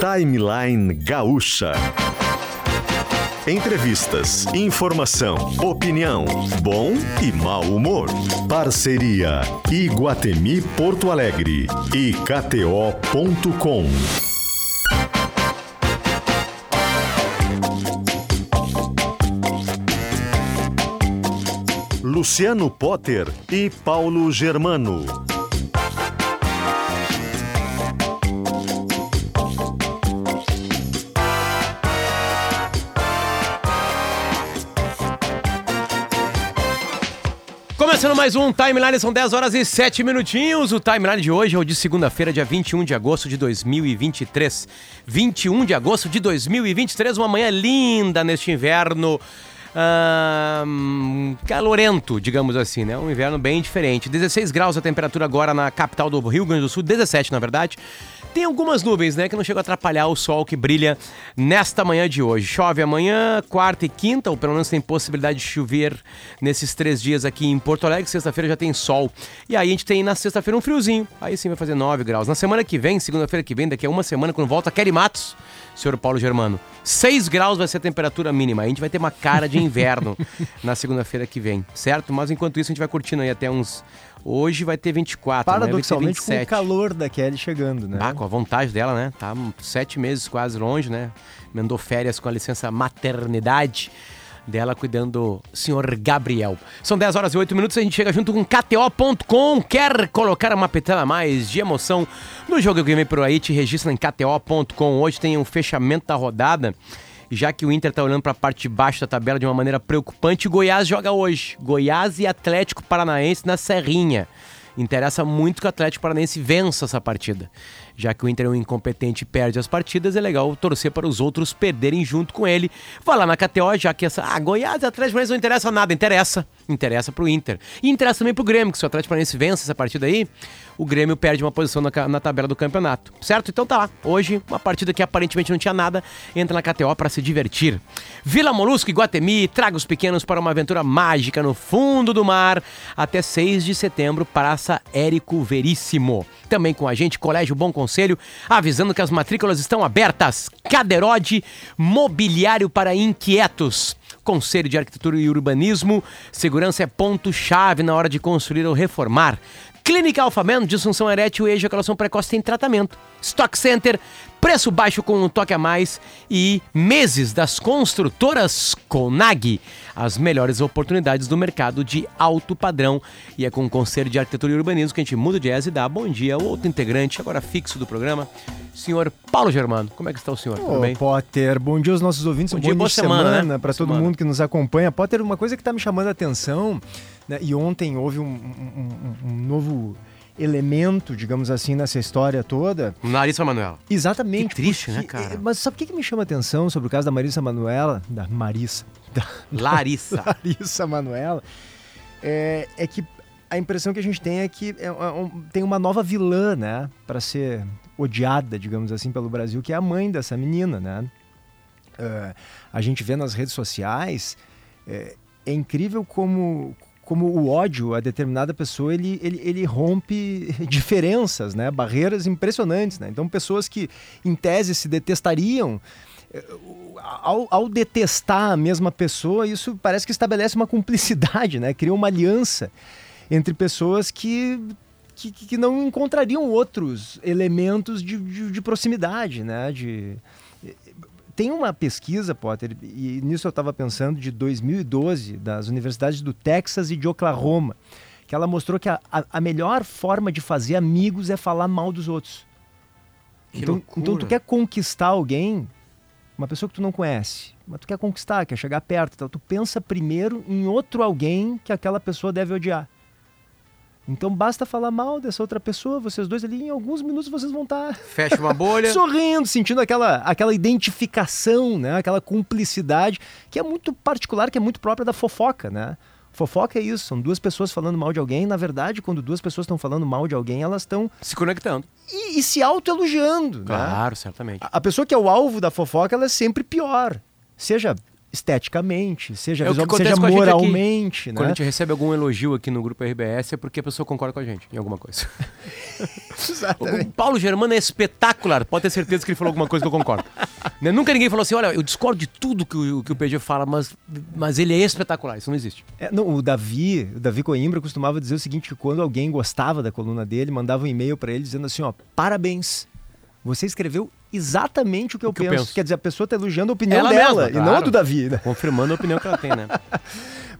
Timeline Gaúcha. Entrevistas, informação, opinião, bom e mau humor. Parceria Iguatemi Porto Alegre e KTO.com. Luciano Potter e Paulo Germano. Começando mais um Timeline, são 10 horas e 7 minutinhos. O Timeline de hoje é o de segunda-feira, dia 21 de agosto de 2023. 21 de agosto de 2023, uma manhã linda neste inverno. ahn, calorento, digamos assim, né? Um inverno bem diferente. 16 graus a temperatura agora na capital do Rio Grande do Sul, 17 na verdade. Tem algumas nuvens, né, que não chegam a atrapalhar o sol que brilha nesta manhã de hoje. Chove amanhã, quarta e quinta, ou pelo menos tem possibilidade de chover nesses três dias aqui em Porto Alegre. Sexta-feira já tem sol. E aí a gente tem na sexta-feira um friozinho. Aí sim vai fazer 9 graus. Na semana que vem, segunda-feira que vem, daqui a uma semana, quando volta Kelly Matos, senhor Paulo Germano, 6 graus vai ser a temperatura mínima. A gente vai ter uma cara de inverno na segunda-feira que vem, certo? Mas enquanto isso a gente vai curtindo aí até uns. Hoje vai ter 24, amanhã vai ter Paradoxalmente, com o 27. calor da Kelly chegando, né? Ah, com a vontade dela, né? Tá sete meses quase longe, né? Mandou férias com a licença maternidade dela cuidando do senhor Gabriel. São 10 horas e 8 minutos, a gente chega junto com KTO.com. Quer colocar uma petada a mais de emoção no jogo que vem por aí? Te registra em KTO.com. Hoje tem um fechamento da rodada. Já que o Inter tá olhando para a parte de baixo da tabela de uma maneira preocupante, o Goiás joga hoje. Goiás e Atlético Paranaense na Serrinha. Interessa muito que o Atlético Paranaense vença essa partida. Já que o Inter é um incompetente e perde as partidas, é legal torcer para os outros perderem junto com ele. Vai lá na KTO, já que essa. Ah, Goiás e Atlético Paranaense não interessa nada. Interessa. Interessa pro Inter. E interessa também pro Grêmio, que se o Atlético Paranaense vence essa partida aí, o Grêmio perde uma posição na, na tabela do campeonato. Certo? Então tá. Hoje, uma partida que aparentemente não tinha nada, entra na KTO para se divertir. Vila Molusco e Guatemi, traga os pequenos para uma aventura mágica no fundo do mar. Até 6 de setembro, Praça Érico Veríssimo. Também com a gente, Colégio Bom Conselho, avisando que as matrículas estão abertas. Caderode, mobiliário para inquietos. Conselho de Arquitetura e Urbanismo, segurança é ponto-chave na hora de construir ou reformar. Clínica Alfamen, disfunção erétil e ejaculação precoce tem tratamento. Stock Center, preço baixo com um toque a mais e meses das construtoras Conag. As melhores oportunidades do mercado de alto padrão. E é com o Conselho de Arquitetura e Urbanismo que a gente muda de jazz e dá bom dia ao outro integrante, agora fixo do programa, senhor Paulo Germano. Como é que está o senhor? Tudo Ô, bem? Potter, bom dia aos nossos ouvintes, Bom um dia, bom boa semana, semana, né? para todo Semana. mundo que nos acompanha. Potter, uma coisa que está me chamando a atenção, né, e ontem houve um, um- um- um novo elemento, digamos assim, nessa história toda. Larissa Manoela. Exatamente. Que triste, né, porque- cara? Mas sabe o que, que me chama a atenção sobre o caso da Marissa Manuela? Da Marissa. Da Larissa. Larissa Manuela. É, é que a impressão que a gente tem é que é um- tem uma nova vilã, né? Para ser odiada, digamos assim, pelo Brasil, que é a mãe dessa menina, né? É, a gente vê nas redes sociais, é, é incrível como, como o ódio a determinada pessoa ele, ele, ele rompe diferenças, né? barreiras impressionantes. Né? Então, pessoas que em tese se detestariam, o- ao, ao detestar a mesma pessoa, isso parece que estabelece uma cumplicidade, né? cria uma aliança entre pessoas que que, que não encontrariam outros elementos de, de, de proximidade, né? De, tem uma pesquisa, Potter, e nisso eu estava pensando, de 2012, das universidades do Texas e de Oklahoma, que ela mostrou que a, a, melhor forma de fazer amigos é falar mal dos outros. Que então, loucura. então tu quer conquistar alguém, uma pessoa que tu não conhece, mas tu quer conquistar, quer chegar perto, então tu pensa primeiro em outro alguém que aquela pessoa deve odiar. Então basta falar mal dessa outra pessoa, vocês dois ali, em alguns minutos vocês vão estar Fecha uma bolha. sorrindo, sentindo aquela, aquela identificação, né? aquela cumplicidade, que é muito particular, que é muito própria da fofoca, né? Fofoca é isso, são duas pessoas falando mal de alguém. Na verdade, quando duas pessoas estão falando mal de alguém, elas estão Se conectando. e, e se autoelogiando. Né? Claro, certamente. A- A pessoa que é o alvo da fofoca, ela é sempre pior. Seja esteticamente, seja, É visual, seja gente aqui. moralmente, Quando a né? gente recebe algum elogio aqui no grupo RBS é porque a pessoa concorda com a gente em alguma coisa. O Paulo Germano é espetacular, pode ter certeza que ele falou alguma coisa que eu concordo. Né? Nunca ninguém falou assim: olha, eu discordo de tudo que o, que o PG fala, mas, mas ele é espetacular. Isso não existe. É, não, o Davi, o Davi Coimbra costumava dizer o seguinte, que quando alguém gostava da coluna dele, mandava um e-mail para ele dizendo assim, ó, parabéns, você escreveu exatamente o que eu, que eu penso. penso. Quer dizer, a pessoa tá elogiando a opinião Ela dela mesma, e não a claro. do Davi, né? Confirmando a opinião que ela tem, né?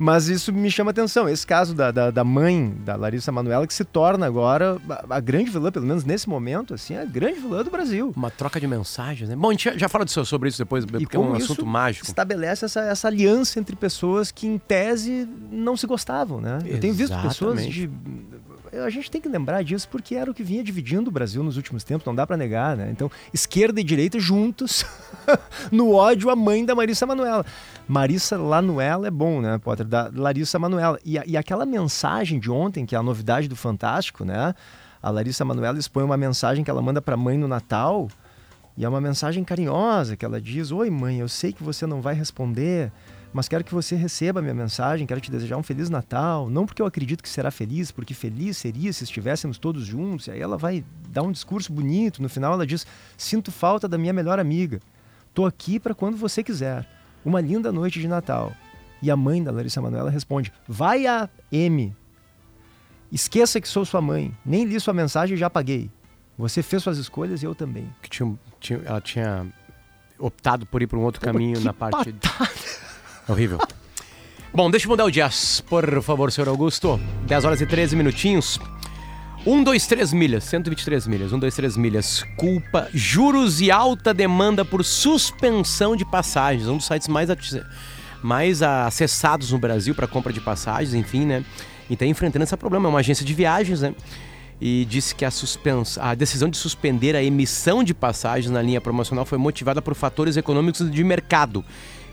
Mas isso me chama atenção. Esse caso da, da, da mãe da Larissa Manoela, que se torna agora a, a grande vilã, pelo menos nesse momento, assim, a grande vilã do Brasil. Uma troca de mensagens, né? Bom, a gente já, já fala disso- sobre isso depois, porque é um assunto mágico. estabelece essa, essa aliança entre pessoas que, em tese, não se gostavam, né? Eu tenho visto pessoas de... A gente tem que lembrar disso porque era o que vinha dividindo o Brasil nos últimos tempos, não dá pra negar, né? Então, esquerda e direita juntos no ódio à mãe da Marissa Manoela. Marissa Lanuela é bom, né, Potter? Da Larissa Manoela. E, a- e aquela mensagem de ontem, que é a novidade do Fantástico, né? A Larissa Manoela expõe uma mensagem que ela manda pra mãe no Natal. E é uma mensagem carinhosa que ela diz: Oi, mãe, eu sei que você não vai responder, mas quero que você receba a minha mensagem, quero te desejar um Feliz Natal. Não porque eu acredito que será feliz, porque feliz seria se estivéssemos todos juntos. E aí ela vai dar um discurso bonito. No final ela diz: Sinto falta da minha melhor amiga. Tô aqui para quando você quiser. Uma linda noite de Natal. E a mãe da Larissa Manoela responde: Vai a M. Esqueça que sou sua mãe. Nem li sua mensagem e já paguei. Você fez suas escolhas e eu também. Que tinha, tinha- ela tinha optado por ir por um outro caminho na parte. Horrível. Bom, deixa eu mudar o jazz, por favor, senhor Augusto. 10 horas e 13 minutinhos. 1, 2, 3 milhas, 123 milhas, 1, 2, 3 milhas. Culpa, juros e alta demanda por suspensão de passagens. Um dos sites mais, mais acessados no Brasil para compra de passagens, enfim, né? E está enfrentando esse problema. É uma agência de viagens, né? E disse que a, a decisão de suspender a emissão de passagens na linha promocional foi motivada por fatores econômicos de mercado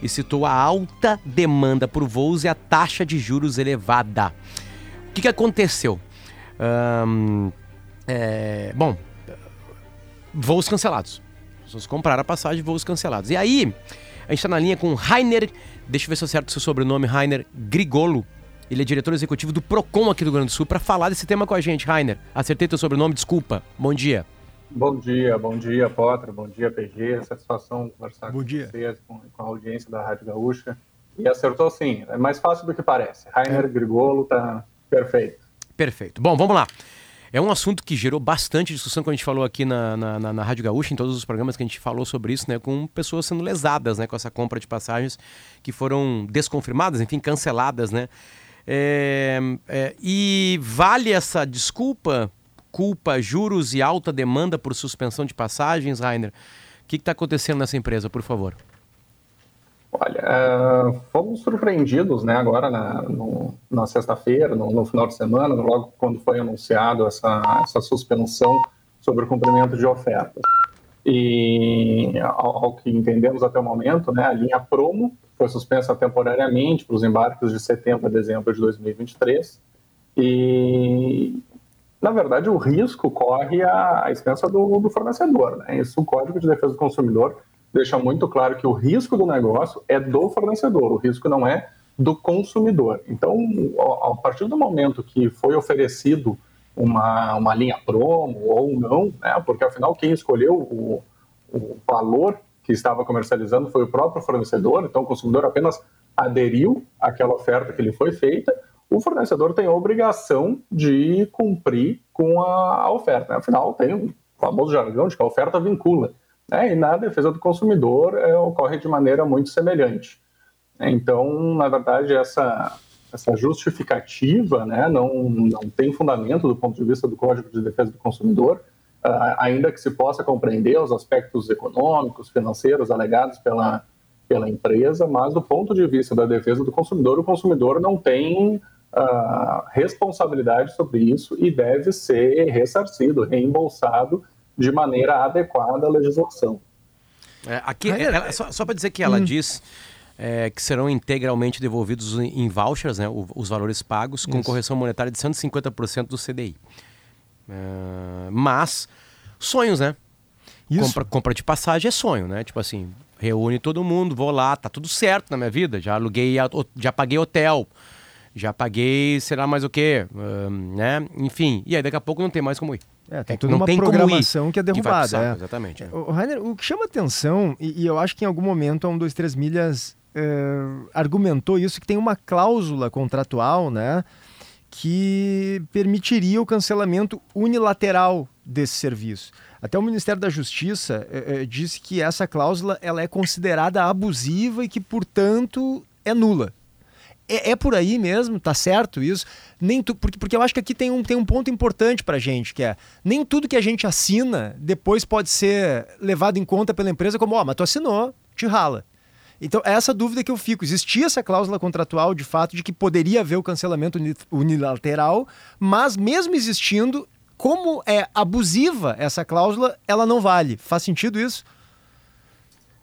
e citou a alta demanda por voos e a taxa de juros elevada. O que, que aconteceu? É, bom, voos cancelados. As pessoas compraram a passagem, voos cancelados. E aí, a gente está na linha com Rainer, deixa eu ver se eu acerto o seu sobrenome, Rainer Grigolo. Ele é diretor executivo do PROCON aqui do Rio Grande do Sul, para falar desse tema com a gente. Rainer, acertei teu sobrenome, desculpa. Bom dia. Bom dia, bom dia, Potter, bom dia, PG. Satisfação conversar Bom com dia. vocês, com, com a audiência da Rádio Gaúcha. E acertou sim, é mais fácil do que parece. Rainer Grigolo tá perfeito. Perfeito. Bom, vamos lá. É um assunto que gerou bastante discussão quando a gente falou aqui na, na, na- na Rádio Gaúcha, em todos os programas que a gente falou sobre isso, né? Com pessoas sendo lesadas, né? Com essa compra de passagens que foram desconfirmadas, enfim, canceladas, né? É, é, e vale essa desculpa, culpa, juros e alta demanda por suspensão de passagens, Rainer? O que está acontecendo nessa empresa, por favor? Olha, eh, fomos surpreendidos, né, agora na, na sexta-feira, no, no final de semana, logo quando foi anunciado essa, essa suspensão sobre o cumprimento de ofertas. E ao, ao que entendemos até o momento, né, a linha Promo foi suspensa temporariamente para os embarques de setembro a dezembro de 2023. E, na verdade, o risco corre à expensa do, do fornecedor. Né? Isso o Código de Defesa do Consumidor deixa muito claro que o risco do negócio é do fornecedor, o risco não é do consumidor. Então, a partir do momento que foi oferecido uma, uma linha promo ou não, né, porque afinal quem escolheu o, o valor que estava comercializando foi o próprio fornecedor, então o consumidor apenas aderiu àquela oferta que lhe foi feita, o fornecedor tem a obrigação de cumprir com a, oferta. Afinal, tem o famoso jargão de que a oferta vincula. né? E na defesa do consumidor é, ocorre de maneira muito semelhante. Então, na verdade, essa, essa justificativa né, não, não tem fundamento do ponto de vista do Código de Defesa do Consumidor, ah, ainda que se possa compreender os aspectos econômicos, financeiros alegados pela, pela empresa, mas do ponto de vista da defesa do consumidor, o consumidor não tem responsabilidade sobre isso e deve ser ressarcido, reembolsado de maneira adequada à legislação. É, aqui, Rainer, ela- só, só para dizer que ela diz é, que serão integralmente devolvidos em, vouchers, né, os valores pagos, com Isso. correção monetária de 150% do CDI. É, mas, sonhos, né? Isso. Compra, compra de passagem é sonho, né? Tipo assim, reúne todo mundo, vou lá, tá tudo certo na minha vida. Já aluguei, já paguei hotel, já paguei, sei lá mais o quê, né? Enfim, e aí daqui a pouco não tem mais como ir. É, tem toda não uma tem programação que é derrubada. Que é. Exatamente. É. O, Rainer, o que chama atenção, e, e, eu acho que em algum momento a 1, 2, 3 milhas uh, argumentou isso, que tem uma cláusula contratual, né? Que permitiria o cancelamento unilateral desse serviço. Até o Ministério da Justiça uh, disse que essa cláusula ela é considerada abusiva e que, portanto, é nula. É, é, por aí mesmo, tá certo isso? Nem tu, porque, porque eu acho que aqui tem um, tem um ponto importante pra gente, que é nem tudo que a gente assina depois pode ser levado em conta pela empresa como, ó, oh, mas tu assinou, te rala. Então, é essa dúvida que eu fico. Existia essa cláusula contratual, de fato, de que poderia haver o cancelamento unilateral, mas mesmo existindo, como é abusiva essa cláusula, ela não vale. Faz sentido isso?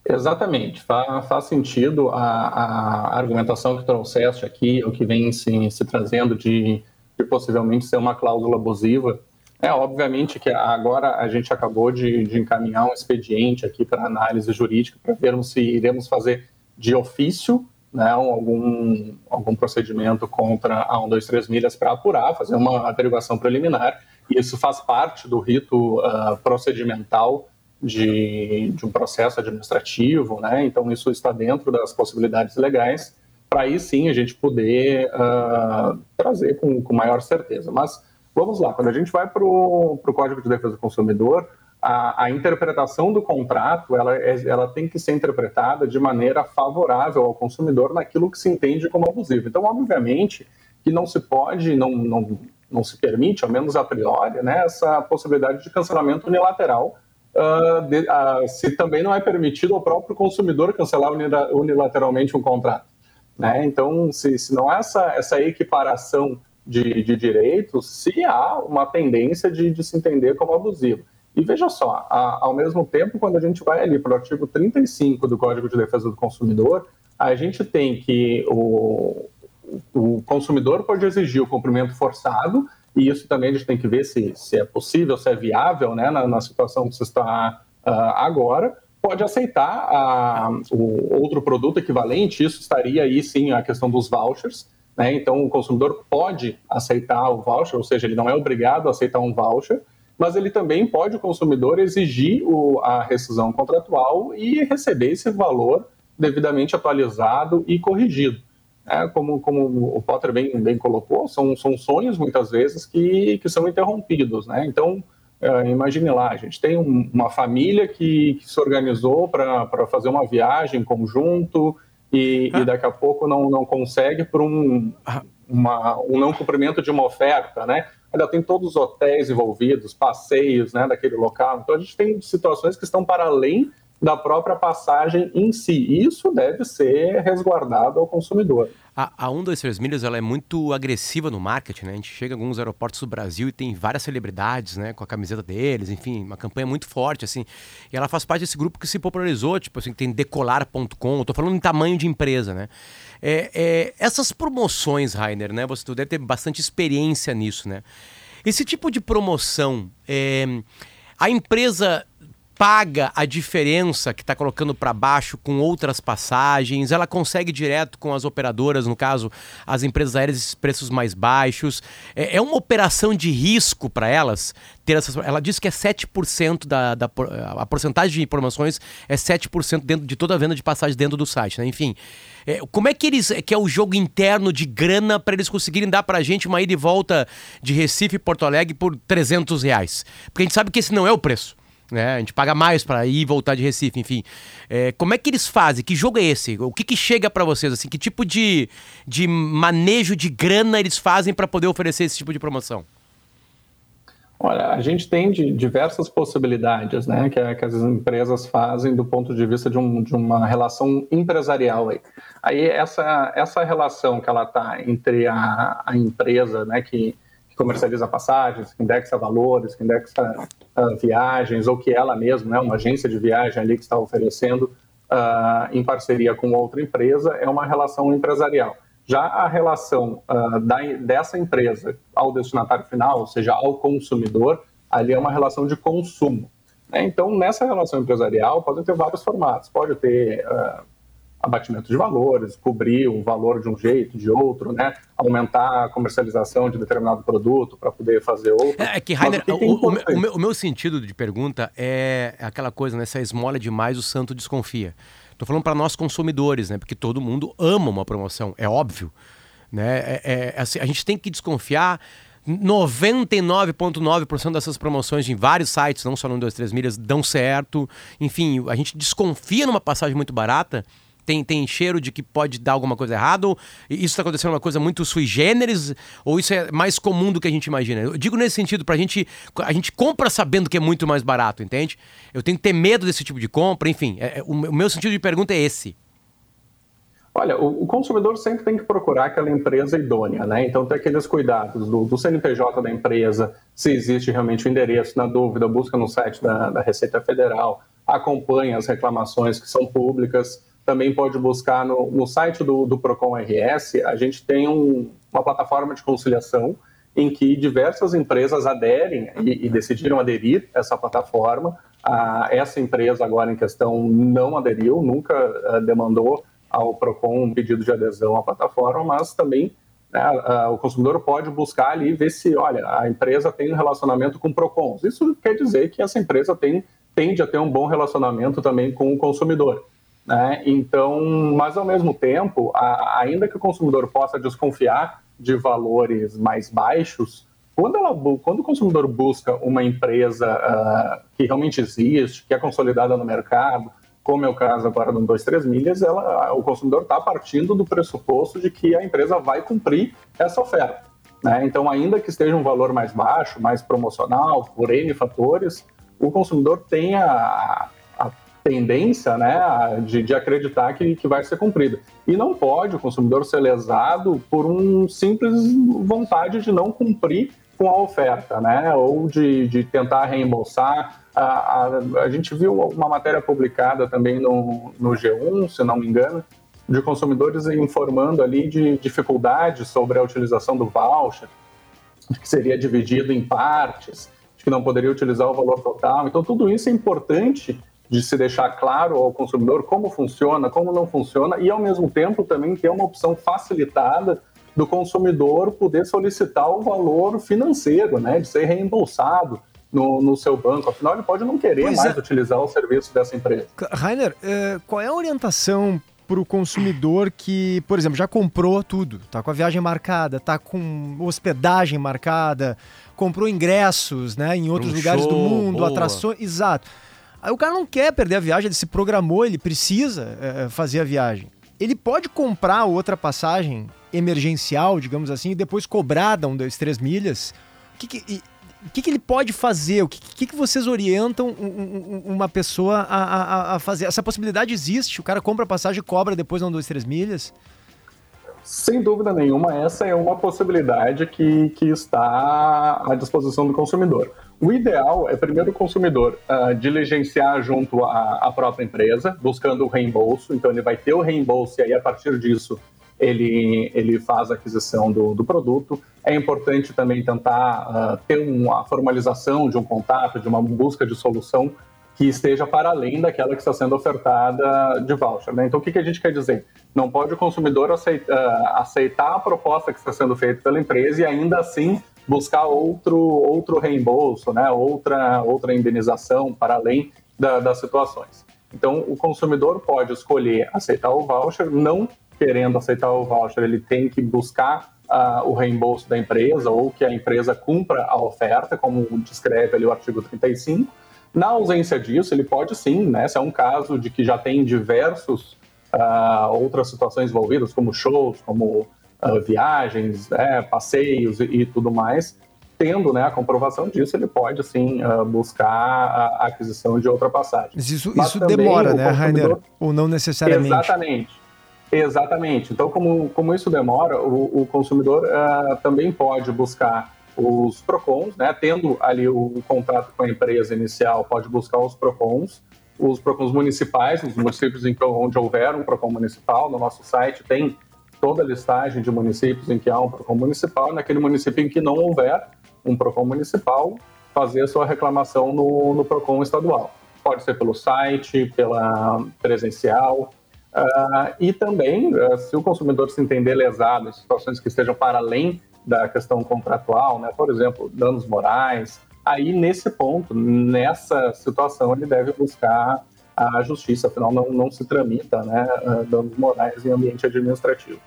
Exatamente, faz, faz sentido a, a, argumentação que trouxeste aqui, o que vem se, se trazendo de, de, possivelmente ser uma cláusula abusiva. É, obviamente que agora a gente acabou de, de encaminhar um expediente aqui para análise jurídica para vermos se iremos fazer de ofício né, algum, algum procedimento contra a 123 milhas para apurar, fazer uma averiguação preliminar, e isso faz parte do rito uh, procedimental de, de um processo administrativo, né? Então isso está dentro das possibilidades legais para aí sim a gente poder uh, trazer com, com maior certeza. Mas vamos lá, quando a gente vai para o Código de Defesa do Consumidor, a, a, interpretação do contrato ela, é, ela tem que ser interpretada de maneira favorável ao consumidor naquilo que se entende como abusivo. Então, obviamente, que não se pode, não, não, não se permite, ao menos a priori, né, essa possibilidade de cancelamento unilateral uh, de, uh, se também não é permitido ao próprio consumidor cancelar unilateralmente um contrato. Né? Então, se, se não há essa, essa equiparação de, de direitos, se há uma tendência de, de se entender como abusivo. E veja só, a, ao mesmo tempo, quando a gente vai ali para o artigo 35 do Código de Defesa do Consumidor, a gente tem que o, o consumidor pode exigir o cumprimento forçado e isso também a gente tem que ver se, se é possível, se é viável né, na, na situação que você está uh, agora. Pode aceitar uh, o outro produto equivalente, isso estaria aí sim a questão dos vouchers. Né? Então, o consumidor pode aceitar o voucher, ou seja, ele não é obrigado a aceitar um voucher, mas ele também pode, o consumidor, exigir o, a rescisão contratual e receber esse valor devidamente atualizado e corrigido é, como, como o Potter bem, bem colocou, são, são sonhos muitas vezes que, que são interrompidos, né? Então, é, imagine lá, a gente tem um, uma família que, que se organizou para fazer uma viagem conjunto e, ah. e, daqui a pouco não, não consegue por um, ah. uma, um não cumprimento de uma oferta, né? Ainda tem todos os hotéis envolvidos, passeios né, daquele local. Então, a gente tem situações que estão para além da própria passagem em si. Isso deve ser resguardado ao consumidor. A, a 123 Milhas ela é muito agressiva no marketing, né? A gente chega em alguns aeroportos do Brasil e tem várias celebridades, né? Com a camiseta deles, enfim, uma campanha muito forte, assim. E ela faz parte desse grupo que se popularizou, tipo assim, tem decolar.com, tô falando em tamanho de empresa, né? É, é, essas promoções, Rainer, né? Você deve ter bastante experiência nisso, né? Esse tipo de promoção, é, a empresa paga a diferença que está colocando para baixo com outras passagens, ela consegue direto com as operadoras, no caso, as empresas aéreas, esses preços mais baixos. É, é uma operação de risco para elas ter essas. Ela diz que é 7% da, da. A porcentagem de informações é 7% dentro de toda a venda de passagem dentro do site, né? Enfim. É, como é que eles. que é o jogo interno de grana para eles conseguirem dar para a gente uma ida e volta de Recife e Porto Alegre por 300 reais? Porque a gente sabe que esse não é o preço. Né? A gente paga mais para ir e voltar de Recife, enfim. É, como é que eles fazem? Que jogo é esse? O que, que chega para vocês? Assim, que tipo de, de manejo de grana eles fazem para poder oferecer esse tipo de promoção? Olha, a gente tem diversas possibilidades né, que, que, as empresas fazem do ponto de vista de, um, de uma relação empresarial. Aí, aí essa, essa relação que ela está entre a, a empresa né, que, que comercializa passagens, que indexa valores, que indexa uh, viagens, ou que ela mesma, né, uma agência de viagem ali que está oferecendo uh, em parceria com outra empresa, é uma relação empresarial. Já a relação uh, da, dessa empresa ao destinatário final, ou seja, ao consumidor, ali é uma relação de consumo. Né? Então, nessa relação empresarial, pode ter vários formatos. Pode ter abatimento de valores, cobrir um valor de um jeito, de outro, né? aumentar a comercialização de determinado produto para poder fazer outro. É, é que, Rainer, o, o, o, meu, o, meu, sentido de pergunta é aquela coisa, né? Se a esmola é demais, o santo desconfia. Estou falando para nós consumidores, né? Porque todo mundo ama uma promoção, é óbvio. Né? É, é, assim, a gente tem que desconfiar 99,9% dessas promoções em vários sites, não só no 2, 3 milhas, dão certo. Enfim, a gente desconfia numa passagem muito barata. Tem, tem cheiro de que pode dar alguma coisa errada? Isso está acontecendo uma coisa muito sui generis? Ou isso é mais comum do que a gente imagina? Eu digo nesse sentido, pra gente. A gente compra sabendo que é muito mais barato, entende? Eu tenho que ter medo desse tipo de compra, enfim. É, é o meu sentido de pergunta é esse. Olha, o, o, consumidor sempre tem que procurar aquela empresa idônea, né? Então tem aqueles cuidados do, do CNPJ da empresa, se existe realmente o endereço, na dúvida, busca no site da, da Receita Federal, acompanha as reclamações que são públicas, também pode buscar no, no site do, do Procon RS, a gente tem um, uma plataforma de conciliação em que diversas empresas aderem e, e decidiram aderir a essa plataforma. Ah, essa empresa agora em questão não aderiu, nunca ah, demandou ao PROCON um pedido de adesão à plataforma, mas também né, o consumidor pode buscar ali e ver se, olha, a empresa tem um relacionamento com PROCONs. Isso quer dizer que essa empresa tem, tende a ter um bom relacionamento também com o consumidor. Né? Então, mas ao mesmo tempo, a, ainda que o consumidor possa desconfiar de valores mais baixos, quando, ela, quando o consumidor busca uma empresa uh, que realmente existe, que é consolidada no mercado, como é o caso agora do 23 milhas, ela, o consumidor está partindo do pressuposto de que a empresa vai cumprir essa oferta. Né? Então, ainda que esteja um valor mais baixo, mais promocional, por N fatores, o consumidor tem a, tendência né, de, de acreditar que, que vai ser cumprida. E não pode o consumidor ser lesado por um simples vontade de não cumprir com a oferta, né? ou de, de tentar reembolsar a, a, a, gente viu uma matéria publicada também no, no G1, se não me engano, de consumidores informando ali de dificuldades sobre a utilização do voucher, que seria dividido em partes, que não poderia utilizar o valor total. Então, tudo isso é importante de se deixar claro ao consumidor como funciona, como não funciona, e ao mesmo tempo também ter uma opção facilitada do consumidor poder solicitar o valor financeiro, né, de ser reembolsado no, no seu banco. Afinal, ele pode não querer pois mais é. utilizar o serviço dessa empresa. Rainer, é, qual é a orientação para o consumidor que, por exemplo, já comprou tudo, tá com a viagem marcada, tá com hospedagem marcada, comprou ingressos, né, em outros um lugares show, do mundo, boa. atrações, exato. Aí o cara não quer perder a viagem, ele se programou, ele precisa é, fazer a viagem. Ele pode comprar outra passagem emergencial, digamos assim, e depois cobrar da um, dois, três milhas. O que, que que, que, ele pode fazer? O que, que, vocês orientam uma pessoa a, a, a, fazer? Essa possibilidade existe? O cara compra a passagem e cobra depois não dois, três milhas? Sem dúvida nenhuma, essa é uma possibilidade que, que está à disposição do consumidor. O ideal é primeiro o consumidor uh, diligenciar junto à, à própria empresa, buscando o reembolso. Então ele vai ter o reembolso e aí a partir disso ele, ele faz a aquisição do, do produto. É importante também tentar uh, ter uma formalização de um contato, de uma busca de solução que esteja para além daquela que está sendo ofertada de voucher. Né? Então, o que, que a gente quer dizer? Não pode o consumidor aceitar, uh, aceitar a proposta que está sendo feita pela empresa e ainda assim buscar outro, outro reembolso, né? outra, outra indenização para além da, das situações. Então, o consumidor pode escolher aceitar o voucher, não querendo aceitar o voucher, ele tem que buscar uh, o reembolso da empresa ou que a empresa cumpra a oferta, como descreve ali o artigo 35. Na ausência disso, ele pode sim, né, se é um caso de que já tem diversos uh, outras situações envolvidas, como shows, como uh, viagens, né, passeios e, e, tudo mais, tendo né, a comprovação disso, ele pode sim buscar a aquisição de outra passagem. Mas isso, Mas isso demora, né, Rainer? Ou não necessariamente? Exatamente. Exatamente. Então, como, como isso demora, o, o consumidor uh, também pode buscar os PROCONs, né? tendo ali o, o, contrato com a empresa inicial, pode buscar os PROCONs, os PROCONs municipais, nos municípios em que, onde houver um PROCON municipal, no nosso site tem toda a listagem de municípios em que há um PROCON municipal, naquele município em que não houver um PROCON municipal, fazer a sua reclamação no, no PROCON estadual. Pode ser pelo site, pela presencial, uh, e também, uh, se o consumidor se entender lesado em situações que estejam para além da questão contratual, né, por exemplo, danos morais, aí nesse ponto, nessa situação, ele deve buscar a justiça, afinal não, não se tramita né, uh, danos morais em ambiente administrativo.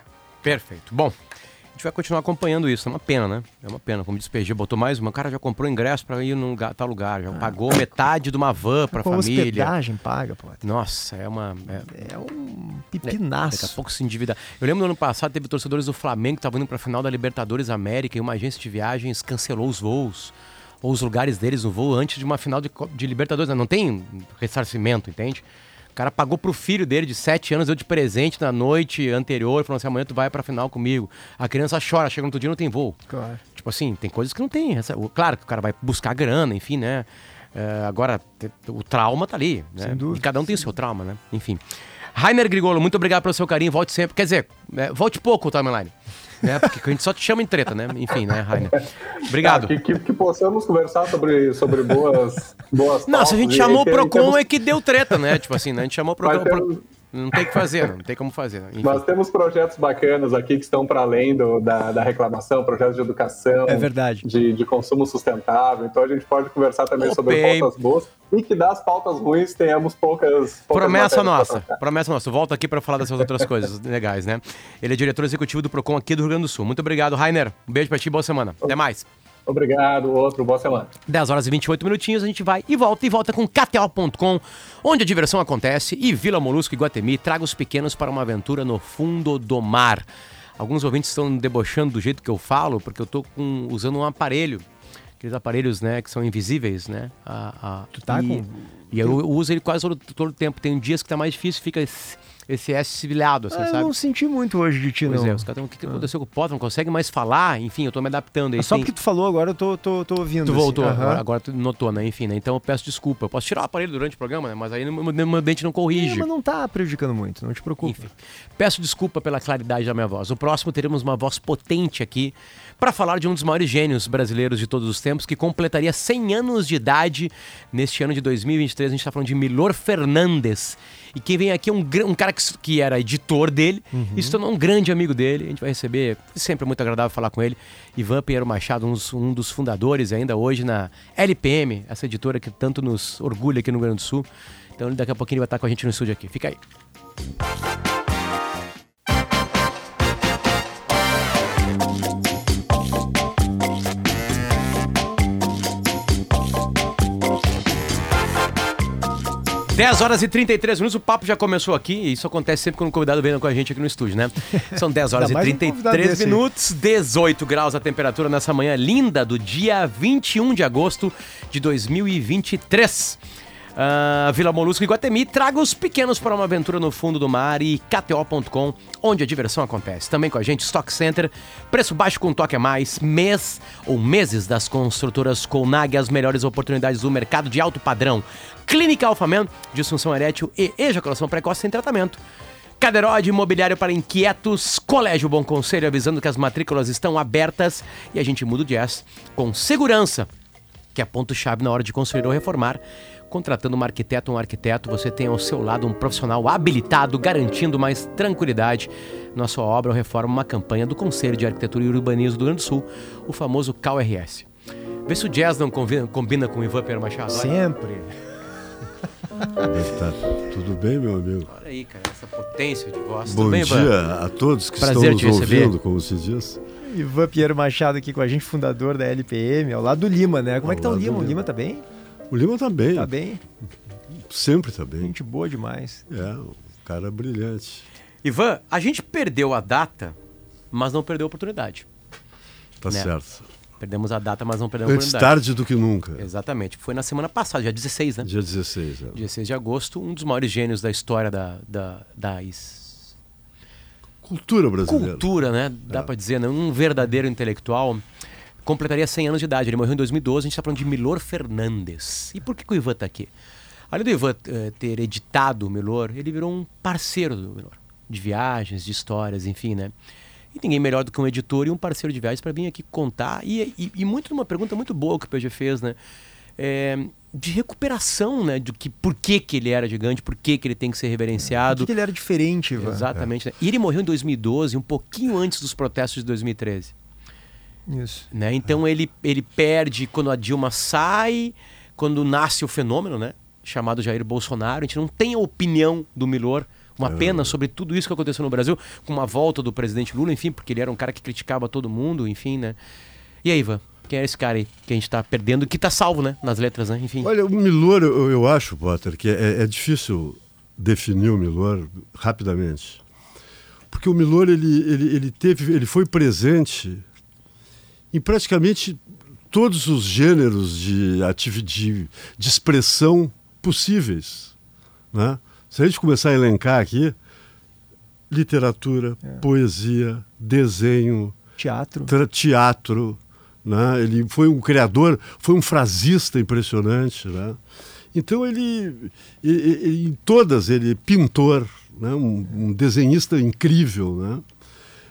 Perfeito. Bom, a gente vai continuar acompanhando isso. É uma pena, né? É uma pena. Como disse PG, botou mais uma. O cara já comprou ingresso para ir num lugar, tal lugar. Já ah. pagou metade de uma van para a família. hospedagem paga, pô. Nossa, é uma... É, é um pipinaço. É, daqui a pouco se endividar. Eu lembro no ano passado, teve torcedores do Flamengo que estavam indo para a final da Libertadores América e uma agência de viagens cancelou os voos ou os lugares deles no voo antes de uma final de, de Libertadores. Não tem ressarcimento, entende? cara pagou pro filho dele de 7 anos, deu de presente na noite anterior, falou assim: amanhã tu vai pra final comigo. A criança chora, chega no outro dia não tem voo. Claro. Tipo assim, tem coisas que não tem. Claro que o cara vai buscar grana, enfim, né? É, agora, o trauma tá ali, né? Sem dúvida. E cada um tem o seu trauma, né? Enfim. Rainer Grigolo, muito obrigado pelo seu carinho. Volte sempre. Quer dizer, é, volte pouco, Timeline né? Porque a gente só te chama em treta, né? Enfim, né, Rainer? Obrigado. Ah, que, que, que, possamos conversar sobre, sobre boas, boas Não, se a gente chamou o Procon temos... é que deu treta, né? Tipo assim, né? A gente chamou o Procon. Não tem o que fazer, não tem como fazer. Enfim. Nós temos projetos bacanas aqui que estão para além do, da, da, reclamação, projetos de educação, é verdade. De, de consumo sustentável. Então a gente pode conversar também sobre pautas boas e que das pautas ruins tenhamos poucas. poucas promessa nossa, promessa nossa. Volto aqui para falar dessas outras coisas legais, né? Ele é diretor executivo do Procon aqui do Rio Grande do Sul. Muito obrigado, Rainer. Um beijo para ti, boa semana. Até mais. Obrigado, outro, boa semana. 10 horas e 28 minutinhos, a gente vai e volta e volta com KTO.com, onde a diversão acontece, e Vila Molusco e Guatemi traga os pequenos para uma aventura no fundo do mar. Alguns ouvintes estão debochando do jeito que eu falo, porque eu estou usando um aparelho, aqueles aparelhos, né, que são invisíveis, né? A, a, tu tá e, com... E eu, eu uso ele quase todo, todo o tempo. Tem dias que tá mais difícil, fica esse S civilhado, assim, ah, sabe? Eu não senti muito hoje de ti, pois não. é, os caras o que, que aconteceu com o Potter? Não consegue mais falar? Enfim, eu tô me adaptando. Aí, só tem... porque tu falou agora, eu tô, tô, tô ouvindo. Tu assim. voltou, agora, agora, tu notou, né? Enfim, né? Então eu peço desculpa. Eu posso tirar o aparelho durante o programa, né? Mas aí meu, meu dente não corrige. É, mas não tá prejudicando muito, não te preocupe. Enfim, peço desculpa pela claridade da minha voz. O próximo teremos uma voz potente aqui para falar de um dos maiores gênios brasileiros de todos os tempos, que completaria 100 anos de idade neste ano de 2023. A gente está falando de Milor Fernandes. E quem vem aqui é um, um cara que, que era editor dele uhum. e se tornou um grande amigo dele. A gente vai receber, sempre é muito agradável falar com ele. Ivan Pinheiro Machado, um dos, um dos fundadores ainda hoje na LPM, essa editora que tanto nos orgulha aqui no Rio Grande do Sul. Então daqui a pouquinho ele vai estar com a gente no estúdio aqui. Fica aí. 10 horas e 33 minutos, o papo já começou aqui, e isso acontece sempre quando o convidado vem com a gente aqui no estúdio, né? São 10 horas e 33 um minutos, 18 graus a temperatura nessa manhã linda do dia 21 de agosto de 2023. Uh, Vila Molusco e Guatemi, traga os pequenos para uma aventura no fundo do mar e KTO.com, onde a diversão acontece. Também com a gente, Stock Center, preço baixo com toque a mais, mês ou meses das construtoras Colnag, as melhores oportunidades do mercado de alto padrão. Clínica Alfaman, disfunção erétil e ejaculação precoce sem tratamento. Cadeirode Imobiliário para Inquietos, Colégio Bom Conselho avisando que as matrículas estão abertas e a gente muda o jazz com segurança, que é ponto-chave na hora de construir ou reformar. Contratando um arquiteto ou um arquiteto, você tem ao seu lado um profissional habilitado, garantindo mais tranquilidade na sua obra ou reforma, uma campanha do Conselho de Arquitetura e Urbanismo do Rio Grande do Sul, o famoso CalRS. Vê se o jazz não combina, combina com o Ivan Pedro Machado. Sempre. Tá tudo bem, meu amigo? Olha aí, cara, essa potência de voz. Bom bem, dia Ivan? a todos que Prazer estão nos ouvindo, como se diz. Ivan Pinheiro Machado aqui com a gente, fundador da LPM, ao lado do Lima, né? Como ao é que tá o Lima? O Lima tá bem? O Lima tá bem. Tá bem. Sempre tá bem. Gente boa demais. É, o cara é brilhante. Ivan, a gente perdeu a data, mas não perdeu a oportunidade. Tá né? certo. Perdemos a data, mas não perdemos Antes a tarde do que nunca. Exatamente. Foi na semana passada, dia 16, né? Dia 16, é. 16 de agosto, um dos maiores gênios da história da, da, da cultura brasileira. Cultura, né? Dá é. para dizer, né? Um verdadeiro intelectual completaria 100 anos de idade. Ele morreu em 2012, a gente está falando de Milor Fernandes. E por que, que o Ivan está aqui? Além do Ivan uh, ter editado o Milor, ele virou um parceiro do Milor. De viagens, de histórias, enfim, né? E ninguém melhor do que um editor e um parceiro de viagens para vir aqui contar. E, e, e muito numa pergunta muito boa que o PG fez, né? É, de recuperação, né? De que, por que, que ele era gigante, por que, que ele tem que ser Por reverenciado. que, que ele era diferente, Ivan? Exatamente. né? E ele morreu em 2012, um pouquinho antes dos protestos de 2013. Isso. Né? Então ele, ele perde quando a Dilma sai, quando nasce o fenômeno, né? Chamado Jair Bolsonaro. A gente não tem a opinião do Milor. Uma pena sobre tudo isso que aconteceu no Brasil, com uma volta do presidente Lula, enfim, porque ele era um cara que criticava todo mundo, enfim, né? E aí, Ivan? Quem é esse cara aí que a gente tá perdendo, que tá salvo, né? Nas letras, né? Enfim. Olha, o Milor, eu, eu acho, Potter, que é, é difícil definir o Milor rapidamente. Porque o Milor, ele, ele, ele, teve, ele foi presente em praticamente todos os gêneros de, de, de expressão possíveis. Né? Se a gente começar a elencar aqui, literatura, poesia, desenho, Teatro. teatro, né? Ele foi um criador, foi um frasista impressionante, né? Então ele, e- e- e- em todas ele pintor, né? um, um desenhista incrível, né?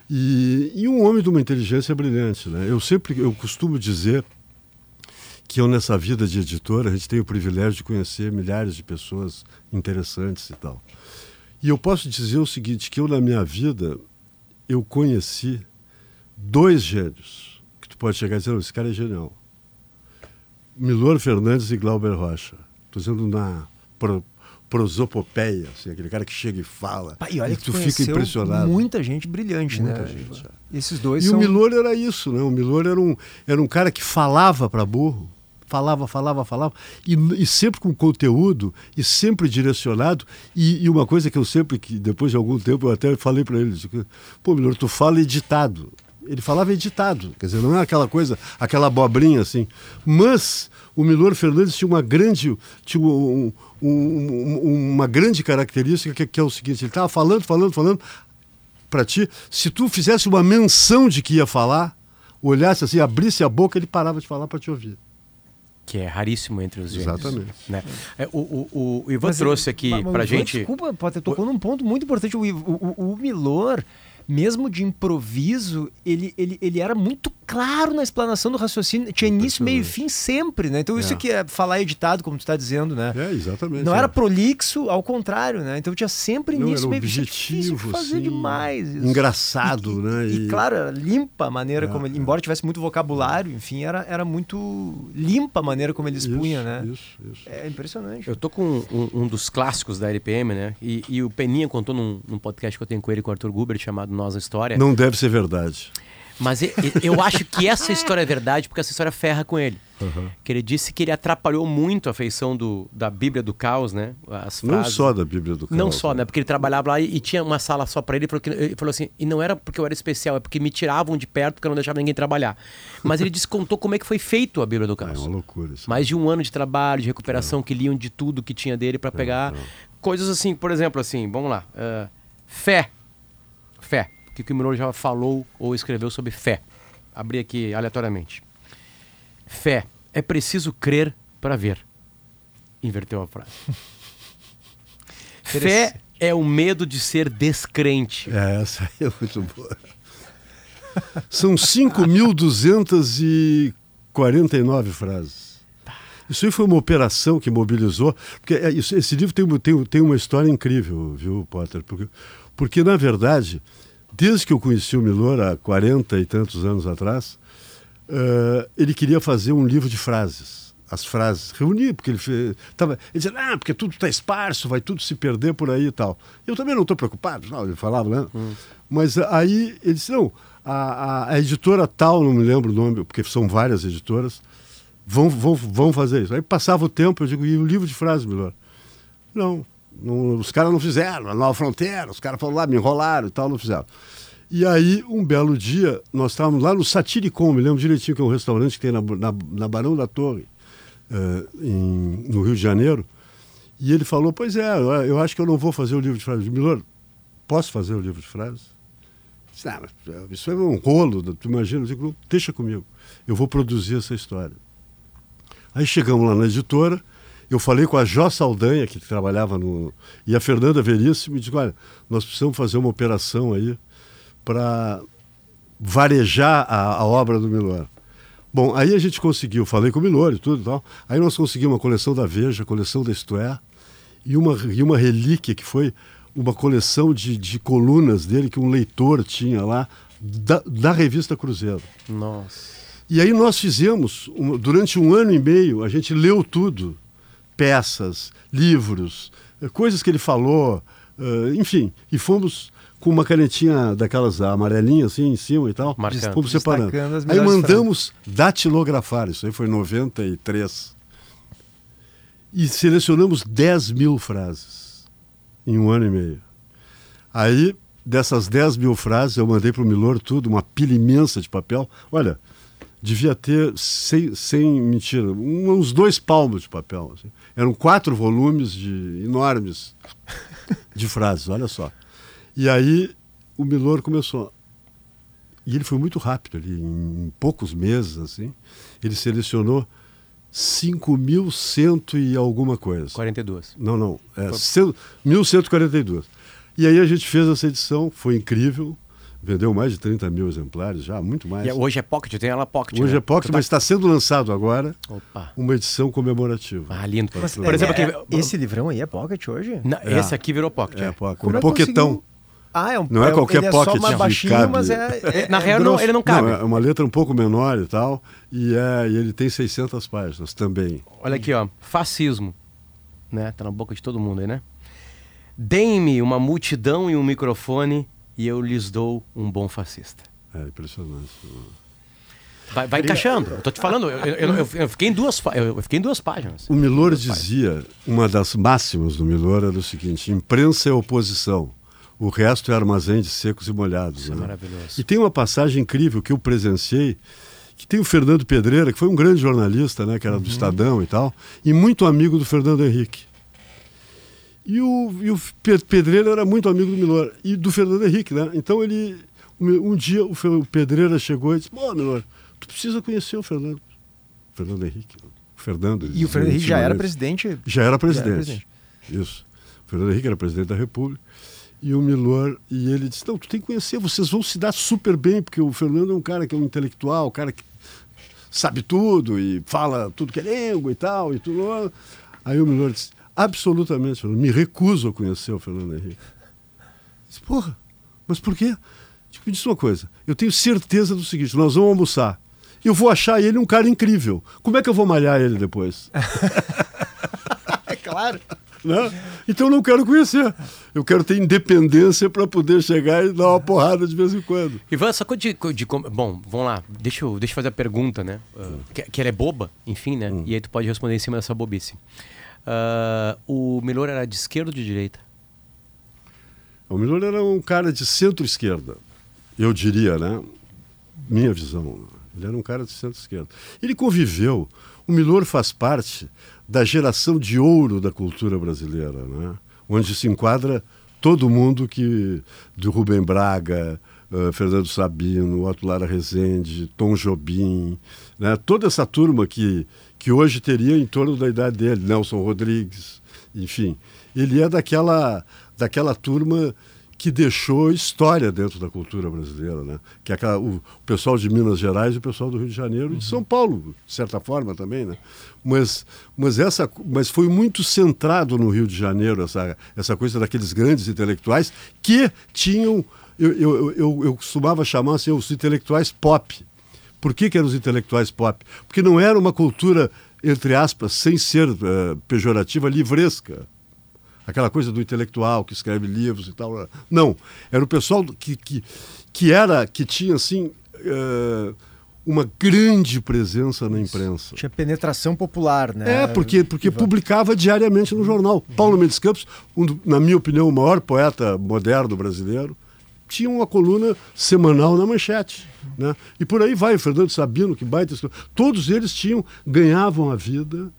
E, e um homem de uma inteligência brilhante, né? Eu sempre, eu costumo dizer que eu nessa vida de editor a gente tem o privilégio de conhecer milhares de pessoas interessantes e tal. E eu posso dizer o seguinte, que eu na minha vida eu conheci dois gênios que tu pode chegar e dizer, "Não, esse cara é genial. Milor Fernandes e Glauber Rocha. Estou dizendo na pro, prosopopeia, assim, aquele cara que chega e fala. Pá, e olha e que tu fica impressionado. Muita gente brilhante, Muita né? gente? Esses dois E são... o Milor era isso, né? O Milor era um, era um cara que falava para burro, falava, falava, falava, e, e sempre com conteúdo, e sempre direcionado. E, e uma coisa que eu sempre, que depois de algum tempo, eu até falei para ele: pô, Milor, tu fala editado. Ele falava editado, quer dizer, não é aquela coisa, aquela abobrinha assim. Mas o Milor Fernandes tinha uma grande, tinha um- um- um- uma grande característica que, que é o seguinte: ele estava falando, falando, falando, para ti, se tu fizesse uma menção de que ia falar, olhasse assim, abrisse a boca, ele parava de falar para te ouvir. Que é raríssimo entre os gênios. Exatamente. Né? É, o, o, o Ivan Mas, trouxe aqui mas- mas pra Ivan, gente. Desculpa, Potter, tocou num ponto muito importante. O, o, o- o Milor, mesmo de improviso, ele, ele, ele era muito claro na explanação do raciocínio. Tinha início, meio e fim sempre, né? Então isso É. que é falar editado, como tu está dizendo, né? É, exatamente. Não é. era prolixo, ao contrário, né? Então tinha sempre Não, início, era meio e fim. É objetivo, fazer assim, demais. Isso. engraçado, e, né? E, E- claro, era limpa a maneira É, como ele, é. embora tivesse muito vocabulário, enfim, era, era muito limpa a maneira como ele expunha, isso, né? Isso, isso. É impressionante. Eu tô com um, um dos clássicos da LPM, né? E, e o Peninha contou num, num podcast que eu tenho com ele, com o Arthur Guber, chamado Nós a História. Não deve ser verdade. Mas eu acho que essa história é verdade, porque essa história ferra com ele. Que ele disse que ele atrapalhou muito a feição do, da Bíblia do Caos, né? As Não frases. só da Bíblia do Não Caos, só, né? Porque ele trabalhava lá e, e tinha uma sala só pra ele. Ele falou, que- ele falou assim, e não era porque eu era especial, é porque me tiravam de perto porque eu não deixava ninguém trabalhar. Mas ele descontou como é que foi feito a Bíblia do É Caos. uma loucura isso. Mais de um ano de trabalho, de recuperação, que liam de tudo que tinha dele pra pegar. Coisas assim, por exemplo, assim, vamos lá. ah, fé. Que o Milor já falou ou escreveu sobre fé? Abri aqui aleatoriamente. Fé. É preciso crer para ver. Inverteu a frase. Fé é o medo de ser descrente. É, essa aí é muito boa. São 5.249 frases. Isso aí foi uma operação que mobilizou. Porque é esse livro tem, tem, tem uma história incrível, viu, Potter? Porque, porque, na verdade, desde que eu conheci o Milor, há 40 e tantos anos atrás, eh, ele queria fazer um livro de frases. As frases, reunir, porque ele fez, tava, ele dizia, ah, porque tudo está esparso, vai tudo se perder por aí e tal. Eu também não estou preocupado, não, ele falava, né? Mas aí ele disse, não, a, a, a editora tal, não me lembro o nome, porque são várias editoras, vão, vão, vão fazer isso. Aí passava o tempo, eu digo, e o livro de frases, melhor? Não, não, os caras não fizeram, a Nova Fronteira, os caras foram lá, me enrolaram e tal, não fizeram. E aí, um belo dia, nós estávamos lá no Satiricon, me lembro direitinho que é um restaurante que tem na, na, na Barão da Torre, eh, em- no Rio de Janeiro, e ele falou, pois é, eu, eu acho que eu não vou fazer o livro de frases. Milor, posso fazer o livro de frases? Disse, "Ah, eh, isso é um rolo, tu imagina? Eu digo, deixa comigo, eu vou produzir essa história. Aí chegamos lá na editora, eu falei com a Jó Saldanha, que trabalhava no. E a Fernanda Veríssimo, e disse: olha, nós precisamos fazer uma operação aí para varejar a, a obra do Milor. Bom, aí a gente conseguiu, falei com o Milor e tudo e tal. Aí nós conseguimos uma coleção da Veja, coleção da Isto É, e uma, e uma relíquia que foi uma coleção de, de colunas dele que um leitor tinha lá da, da revista Cruzeiro. Nossa. E aí nós fizemos, durante um ano e meio, a gente leu tudo. Peças, livros, eh, coisas que ele falou, eh, enfim. E fomos com uma canetinha daquelas amarelinhas assim em cima e tal. Marcando. Fomos separando. Aí mandamos datilografar, isso aí foi em 93. E selecionamos 10 mil frases em um ano e meio. Aí, dessas 10 mil frases, eu mandei para o Milor tudo, uma pilha imensa de papel. Olha, devia ter, sem, sem mentira, uns dois palmos de papel. assim. Eram quatro volumes de, enormes de frases, olha só. E aí o Milor começou. E ele foi muito rápido ali, em poucos meses, assim. Ele selecionou 5.100 e alguma coisa. 42. Não, não. É, cem- 1142. E aí a gente fez essa edição, foi incrível. Vendeu mais de 30 mil exemplares já, muito mais. E hoje é pocket, tem ela pocket. Hoje né? é pocket, tá- mas está sendo lançado agora Opa. uma edição comemorativa. Ah, lindo. Mas, Por exemplo, é, aqui. esse livrão aí é pocket hoje? Não, Esse aqui virou pocket. É, é. pocket. Como um é que poquetão. conseguiu? Ah, é um Não é qualquer ele é pocket só mais de baixinho, cabe. mas é, é- Na é real, não, ele não cabe. Não, é uma letra um pouco menor e tal. E, é, e ele tem 600 páginas também. Olha aqui, ó. Fascismo. Né? Tá na boca de todo mundo aí, né? Deem-me uma multidão e um microfone e eu lhes dou um bom fascista. É impressionante. Vai, vai encaixando. Eu tô te falando, eu, eu- eu- fiquei em duas, eu fiquei em duas páginas. O Milor dizia, uma das máximas do Milor era o seguinte: imprensa é oposição, o resto é armazém de secos e molhados. Isso é né? maravilhoso. E tem uma passagem incrível que eu presenciei, que tem o Fernando Pedreira, que foi um grande jornalista, né, que era do Estadão e tal, e muito amigo do Fernando Henrique. E o, e o Pe- Pedreira era muito amigo do Milor e do Fernando Henrique, né? Então ele, um, dia o, Pedreira chegou e disse: Pô, Milor, tu precisa conhecer o Fernando. Fernando Henrique. né? O Fernando. E o Fernando Henrique já era presidente. Já era presidente. presidente. Isso. O Fernando Henrique era presidente da República. E o Milor, e ele disse: Não, tu tem que conhecer, vocês vão se dar super bem, porque o Fernando é um cara que é um intelectual, um cara que sabe tudo e fala tudo que é língua e tal. E tudo. Aí o Milor disse: Absolutamente, Fernando, me recuso a conhecer o Fernando Henrique. Eu Disse, Porra, mas por quê? Tipo, me disse uma coisa: eu tenho certeza do seguinte, nós vamos almoçar. Eu vou achar ele um cara incrível. Como é que eu vou malhar ele depois? É claro. né? Então eu não quero conhecer. Eu quero ter independência para poder chegar e dar uma porrada de vez em quando. Ivan, essa coisa de, de Bom, vamos lá. Deixa eu, deixa eu fazer a pergunta, né? Uh, que, que ela é boba, enfim, né? E aí tu pode responder em cima dessa bobice. Uh, o Milor era de esquerda ou de direita? O Milor era um cara de centro-esquerda, eu diria, né? Minha visão. Ele era um cara de centro-esquerda. Ele conviveu. O Milor faz parte da geração de ouro da cultura brasileira, né? onde se enquadra todo mundo que. do Rubem Braga, eh, Fernando Sabino, Otto Lara Rezende, Tom Jobim, né? toda essa turma que, que hoje teria em torno da idade dele, Nelson Rodrigues, enfim. Ele é daquela, daquela turma que deixou história dentro da cultura brasileira, né? Que é aquela, o, pessoal de Minas Gerais e o pessoal do Rio de Janeiro e de São Paulo, de certa forma também, né? Mas, mas, essa, mas foi muito centrado no Rio de Janeiro essa, essa coisa daqueles grandes intelectuais que tinham, eu, eu, eu, eu costumava chamar assim, os intelectuais pop. Por que, que eram os intelectuais pop? Porque não era uma cultura, entre aspas, sem ser eh, pejorativa, livresca aquela coisa do intelectual que escreve livros e tal. Não, era o pessoal que, que, que era, que tinha assim eh, uma grande presença na imprensa. Tinha penetração popular, né? É, porque, porque Ivan? publicava diariamente no jornal. Paulo Mendes Campos, um na minha opinião, o maior poeta moderno brasileiro, tinha uma coluna semanal na manchete. Né? E por aí vai, o Fernando Sabino, que baita. Todos eles tinham, ganhavam a vida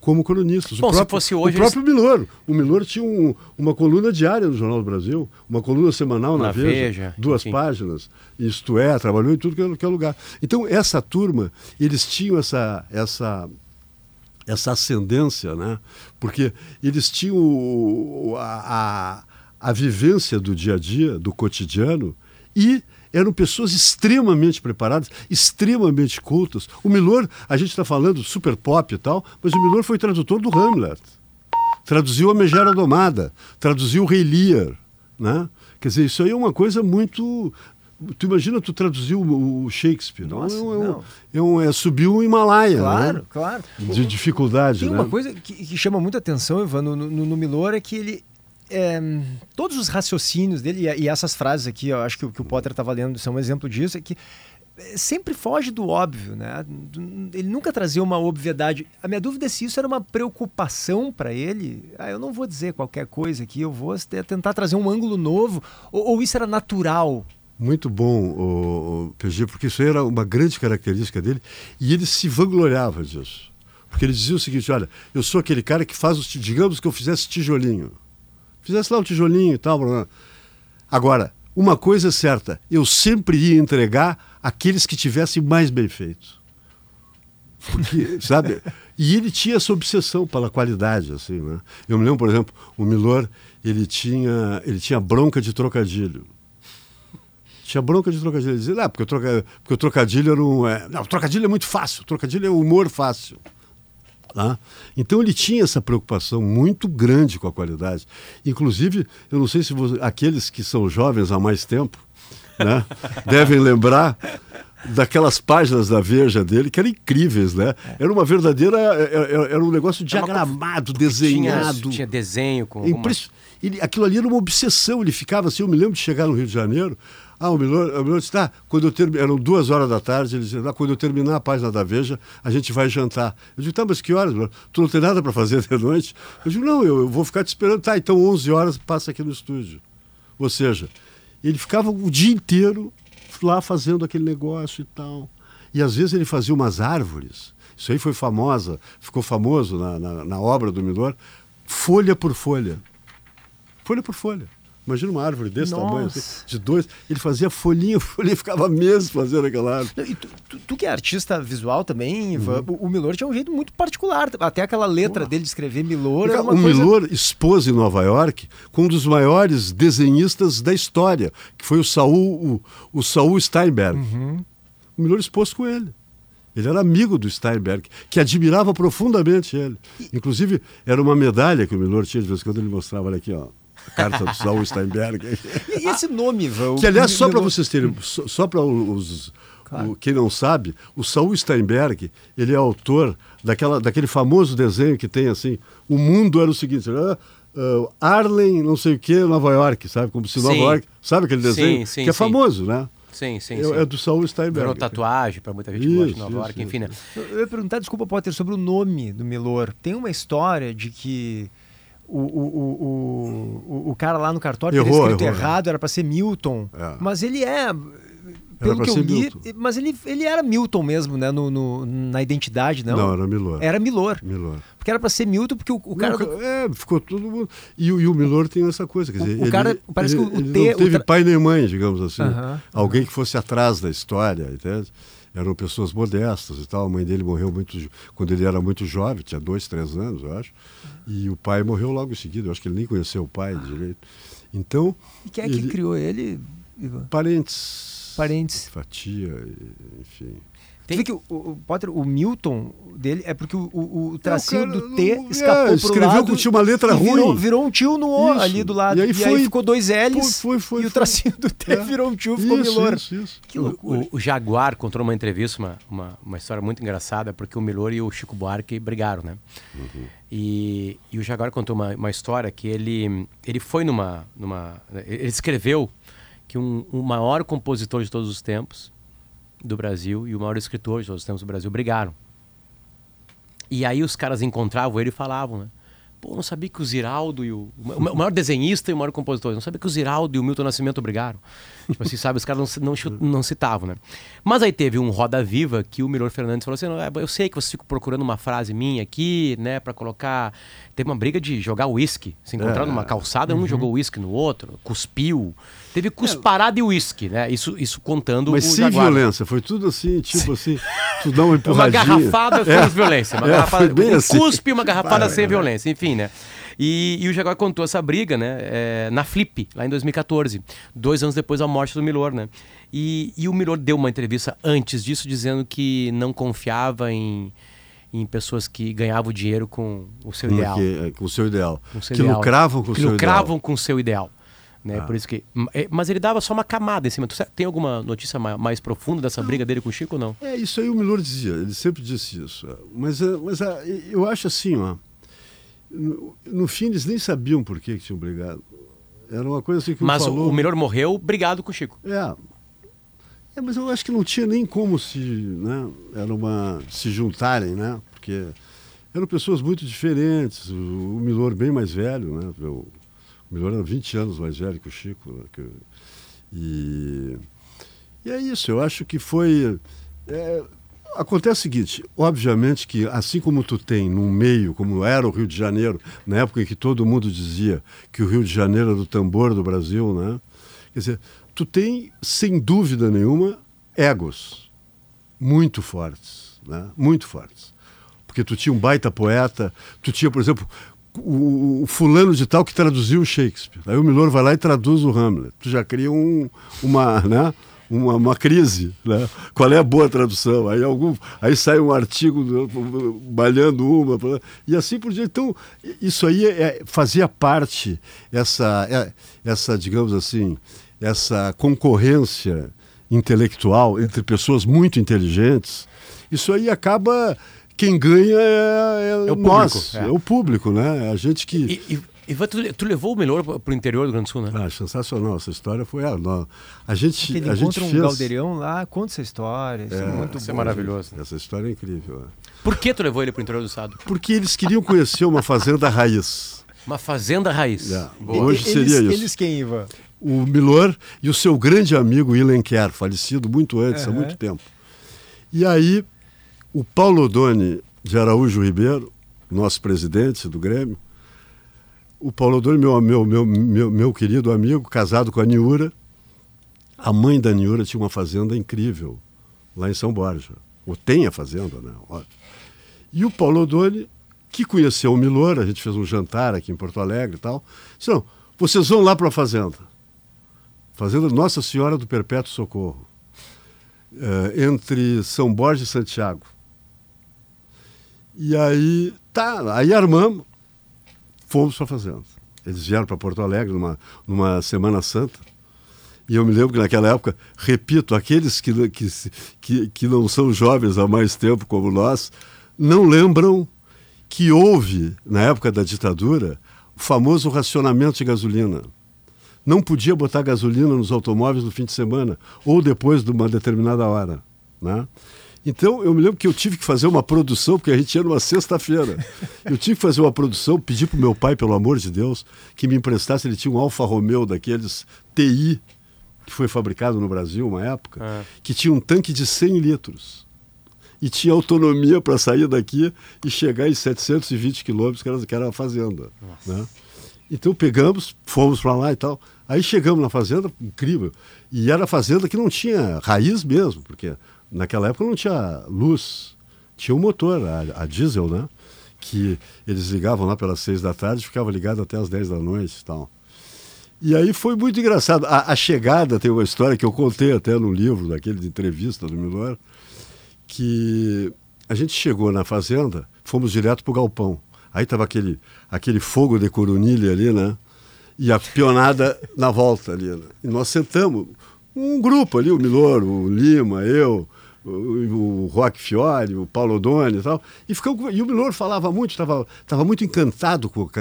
como cronistas. Bom, o se próprio, fosse hoje, O próprio Milor. O Milor tinha um- uma coluna diária no Jornal do Brasil, uma coluna semanal na, Na Veja, Veja, duas enfim. páginas. Isto é, trabalhou em tudo que é, é lugar. Então, essa turma, eles tinham essa, essa, essa ascendência, né? porque eles tinham a, a, a vivência do dia a dia, do cotidiano, e eram pessoas extremamente preparadas, extremamente cultas. O Milor, a gente está falando super pop e tal, mas o Milor foi tradutor do Hamlet. Traduziu a Megera Domada, traduziu o Rei Lear, né? Quer dizer, isso aí é uma coisa muito Tu imagina tu traduzir o, Shakespeare. Nossa, é, um, não. é, um, é subir o Himalaia. Claro, né? claro. De dificuldade. Tem né? uma coisa que, que chama muita atenção, Ivan, no, no, no Milor é que ele. É, todos os raciocínios dele, e, e essas frases aqui, eu acho que, o- que o Potter estava lendo são um exemplo disso, é que é, sempre foge do óbvio, né? Ele nunca trazia uma obviedade. A minha dúvida é se isso era uma preocupação para ele. Ah, eu não vou dizer qualquer coisa aqui, eu vou te- tentar trazer um ângulo novo, ou, ou isso era natural. Muito bom, o, PG, porque isso era uma grande característica dele e ele se vangloriava disso. Porque ele dizia o seguinte: olha, eu sou aquele cara que faz os. Digamos que eu fizesse tijolinho. Fizesse lá o tijolinho e tal. blá, blá. Agora, uma coisa é certa: eu sempre ia entregar aqueles que tivessem mais bem feito. Porque, sabe? E ele tinha essa obsessão pela qualidade, assim, né? Eu me lembro, por exemplo, o Milor, ele tinha, ele tinha bronca de trocadilho. Tinha bronca de trocadilho. Ele dizia, ah, porque o, troca, porque o trocadilho era um. é, não, o trocadilho é muito fácil, o trocadilho é humor fácil. Tá? Então ele tinha essa preocupação muito grande com a qualidade. Inclusive, eu não sei se você- aqueles que são jovens há mais tempo né, devem lembrar daquelas páginas da Veja dele que eram incríveis, né? Era uma verdadeira. Era, era um negócio diagramado, desenhado. Tinha, tinha desenho com. É impressi- ele, aquilo ali era uma obsessão. Ele ficava assim. Eu me lembro de chegar no Rio de Janeiro. Ah, o Milor, o Milor disse: tá, quando eu termi... eram duas horas da tarde. Ele dizia: ah, quando eu terminar a página da Veja, a gente vai jantar. Eu digo: tá, mas que horas? Milor? Tu não tem nada para fazer de noite? Eu digo: não, eu, eu vou ficar te esperando. Tá, então 11 horas passa aqui no estúdio. Ou seja, ele ficava o dia inteiro lá fazendo aquele negócio e tal. E às vezes ele fazia umas árvores. Isso aí foi famosa, ficou famoso na, na, na obra do Milor, folha por folha. Folha por folha. Imagina uma árvore desse Nossa. tamanho, assim, de dois. Ele fazia folhinha, folhinha, e ficava meses fazendo aquela árvore. E tu, tu- tu que é artista visual também, Ivan, Uhum. o, o Milor tinha um jeito muito particular. Até aquela letra dele de escrever Milor era uma o coisa... Milor expôs em Nova York com um dos maiores desenhistas da história, que foi o Saul, o, o Saul Steinberg. Uhum. O Milor expôs com ele. Ele era amigo do Steinberg, que admirava profundamente ele. Inclusive, era uma medalha que o Milor tinha de vez em quando ele mostrava, olha aqui, ó. Carta do Saul Steinberg. E, esse nome, Ivan? Que, aliás, só para vocês terem, só, só para os. Claro. o- quem não sabe, o Saul Steinberg, ele é autor daquela, daquele famoso desenho que tem assim: o mundo era o seguinte, ah, ah, Arlen, não sei o que, Nova York, sabe? Como se Nova Sim. York. Sabe aquele desenho? Sim, sim, que é sim. famoso, né? Sim, sim, É, sim. é do Saul Steinberg. Virou tatuagem pra muita gente que gosta de Isso, Nova isso, York, enfim, né? Eu ia perguntar, desculpa, Potter, sobre o nome do Milor. Tem uma história de que o, o, o, o, cara lá no cartório teria Errou, escrito errou, errado, era para ser Milton. É. Mas ele é. Pelo que eu li, Milton. mas ele, ele era Milton mesmo, né? No, no- na identidade, não? Não, era Milor. Era Milor. Milor. Porque era para ser Milton, porque o, o cara. Não, É, ficou todo mundo. E, o- e o Milor tem essa coisa, quer dizer, o cara- ele, parece ele, que o ele não teve tra- pai nem mãe, digamos assim. Aham, Alguém que fosse atrás da história, entende? Eram pessoas modestas e tal. A mãe dele morreu muito quando ele era muito jovem, tinha dois, três anos, eu acho. E o pai morreu logo em seguida. Eu acho que ele nem conheceu o pai direito. Então, E quem é que ele- criou ele? Ivan? parentes. Parentes. Fatia, enfim. Tem... Vê que o, o- Potter, o Milton dele é porque o, o, o tracinho É, cara do T não- escapou é, pro escreveu lado que tinha uma letra e virou, ruim. virou um tio no O Isso. ali do lado. E aí foi- ficou dois L's Foi, foi, e o foi. tracinho do T É. virou um tio, ficou Isso, Milor. isso, isso. Que O, loucura. o- o Jaguar contou numa entrevista uma, uma, uma história muito engraçada, porque o Milor e o Chico Buarque brigaram, né? E, e o Jaguar contou uma, uma história que ele, ele foi numa, numa. Ele escreveu que um, o maior compositor de todos os tempos do Brasil e o maior escritor de todos os tempos do Brasil brigaram. E aí os caras encontravam ele e falavam, né? Pô, não sabia que o Ziraldo e o. O ma- o maior desenhista e o maior compositor. Não sabia que o Ziraldo e o Milton Nascimento brigaram. Tipo assim, sabe? Os caras não, não, não citavam, né? Mas aí teve um Roda Viva que o Milor Fernandes falou assim: "Não, é, eu sei que você fica procurando uma frase minha aqui, né, pra colocar. Teve uma briga de jogar uísque. Se encontrar É. numa calçada, um jogou uísque no outro, cuspiu. Teve cusparada e uísque, né? Isso, isso contando Mas o sem Jaguar. violência, foi tudo assim, tipo assim, tu dá uma Uma empurradinha. garrafada sem violência. Uma É, garrafada, foi bem um assim. cuspe e uma garrafada Para, sem cara. violência, enfim, né? E, e o Jaguar contou essa briga, né? é, na Flip, lá em 2014, dois anos depois da morte do Milor, né? E, e o Milor deu uma entrevista antes disso dizendo que não confiava em, em pessoas que ganhavam dinheiro com o seu é ideal. que- é, com o seu ideal. com o seu que ideal. lucravam com o que seu lucravam ideal. com o seu ideal. Né? Por isso que, é, mas ele dava só uma camada em cima. Tem alguma notícia ma- mais, profunda dessa briga dele com o Chico ou não? É, isso aí o Milor dizia, ele sempre disse isso. Mas, é, mas é, eu acho assim, ó. No, no fim eles nem sabiam por que, que tinham brigado. Era uma coisa assim que Mas o- falou. o Milor morreu brigado com o Chico. É. É, mas eu acho que não tinha nem como se, né, era uma, se juntarem, né? Porque eram pessoas muito diferentes. O, o Milor bem mais velho, né? O Milor era 20 anos mais velho que o Chico. Né, que- e, e é isso, eu acho que foi. é, acontece o seguinte, obviamente que assim como tu tem num meio, como era o Rio de Janeiro, na época em que todo mundo dizia que o Rio de Janeiro era o tambor do Brasil, né? Quer dizer, tu tem, sem dúvida nenhuma, egos muito fortes, né? Muito fortes. Porque tu tinha um baita poeta, tu tinha, por exemplo, o, o fulano de tal que traduziu Shakespeare. Aí o Milor vai lá e traduz o Hamlet. Tu já cria um, uma, né? Uma, uma crise, né? Qual é a boa tradução? Aí algum, aí sai um artigo do- balhando uma e assim por diante. Então isso aí é- fazia parte essa, é- essa, digamos assim, essa concorrência intelectual entre pessoas muito inteligentes. Isso aí acaba quem ganha é, É o nós, público, é. é. o público, né? A gente que E, e, Ivan, tu, tu levou o Milor pro interior do Grande do Sul, né? ah, sensacional essa história foi a, nó- a gente Que ele a gente encontra um fez galdeirão lá, conta essa história. Isso é, muito Isso é bom. maravilhoso. essa história é incrível. é. Por que tu levou ele pro interior do estado? Porque eles queriam conhecer uma fazenda raiz. Uma fazenda raiz. É. Hoje eles, seria isso. Eles quem, Ivan? o Milor e o seu grande amigo Ilenquer, falecido muito antes, há Aham. muito tempo. E aí, o Paulo Odoni de Araújo Ribeiro, nosso presidente do Grêmio, o Paulo Odoni, meu, meu, meu, meu, meu querido amigo, casado com a Niura, a mãe da Niura tinha uma fazenda incrível lá em São Borja. Ou tem a fazenda, né? Óbvio. E o Paulo Odoni, que conheceu o Milor, a gente fez um jantar aqui em Porto Alegre e tal, disse, não, vocês vão lá para a fazenda. Fazenda Nossa Senhora do Perpétuo Socorro, eh, entre São Borja e Santiago. E aí, tá, aí armamos, fomos para a fazenda. Eles vieram para Porto Alegre numa, numa Semana Santa. E eu me lembro que naquela época, repito, aqueles que, que, que, que não são jovens há mais tempo como nós, não lembram que houve, na época da ditadura, o famoso racionamento de gasolina. Não podia botar gasolina nos automóveis no fim de semana ou depois de uma determinada hora. Né? Então, eu me lembro que eu tive que fazer uma produção, porque a gente ia numa sexta-feira. Eu tive que fazer uma produção, pedi para o meu pai, pelo amor de Deus, que me emprestasse. Ele tinha um Alfa Romeo daqueles TI, que foi fabricado no Brasil uma época, Ah. que tinha um tanque de 100 litros. E tinha autonomia para sair daqui e chegar em 720 quilômetros, que era, que era a fazenda. Né? Então pegamos, fomos para lá e tal. Aí chegamos na fazenda, incrível. E era fazenda que não tinha raiz mesmo, porque naquela época não tinha luz. Tinha um motor, a, a diesel, né? Que eles ligavam lá pelas seis da tarde e ficava ligado até as 10 da noite e tal. E aí foi muito engraçado. A, a chegada tem uma história que eu contei até no livro, daquele de entrevista do Milor, que a gente chegou na fazenda, fomos direto pro galpão. Aí tava aquele, aquele fogo de coronilha ali, né? E a pionada na volta ali. Né? E nós sentamos, um grupo ali, o Milor, o Lima, eu, o, o Roque Fiore, o Paulo Odoni e tal. E, ficamos, e o Milor falava muito, estava tava muito encantado com, com,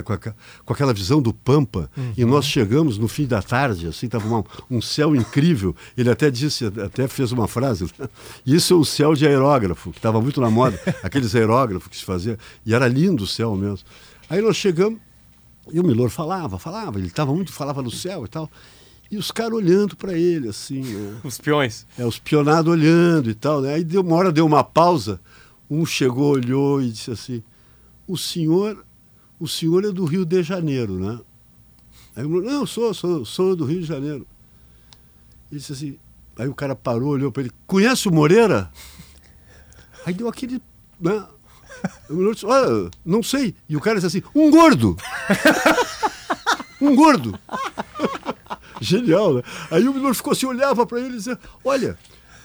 com aquela visão do Pampa. E nós chegamos no fim da tarde, assim, estava uma- um céu incrível. Ele até disse, até fez uma frase, isso é um céu de aerógrafo, que estava muito na moda, aqueles aerógrafos que se fazia. E era lindo o céu mesmo. Aí nós chegamos, e o Milor falava, falava, ele estava muito, falava no céu e tal. E os caras olhando para ele, assim, né? Os peões. É, os pionados olhando e tal, né? Aí deu, uma hora deu uma pausa, um chegou, olhou e disse assim, o senhor, o senhor é do Rio de Janeiro, né? Aí eu falei, não, sou, sou, sou do Rio de Janeiro. Ele disse assim, aí o cara parou, olhou para ele, conhece o Moreira? Aí deu aquele, né? Milor disse, olha, não sei. E o cara disse assim, um gordo. um gordo. Genial, né? Aí o Milor ficou assim, olhava para ele e dizia, olha,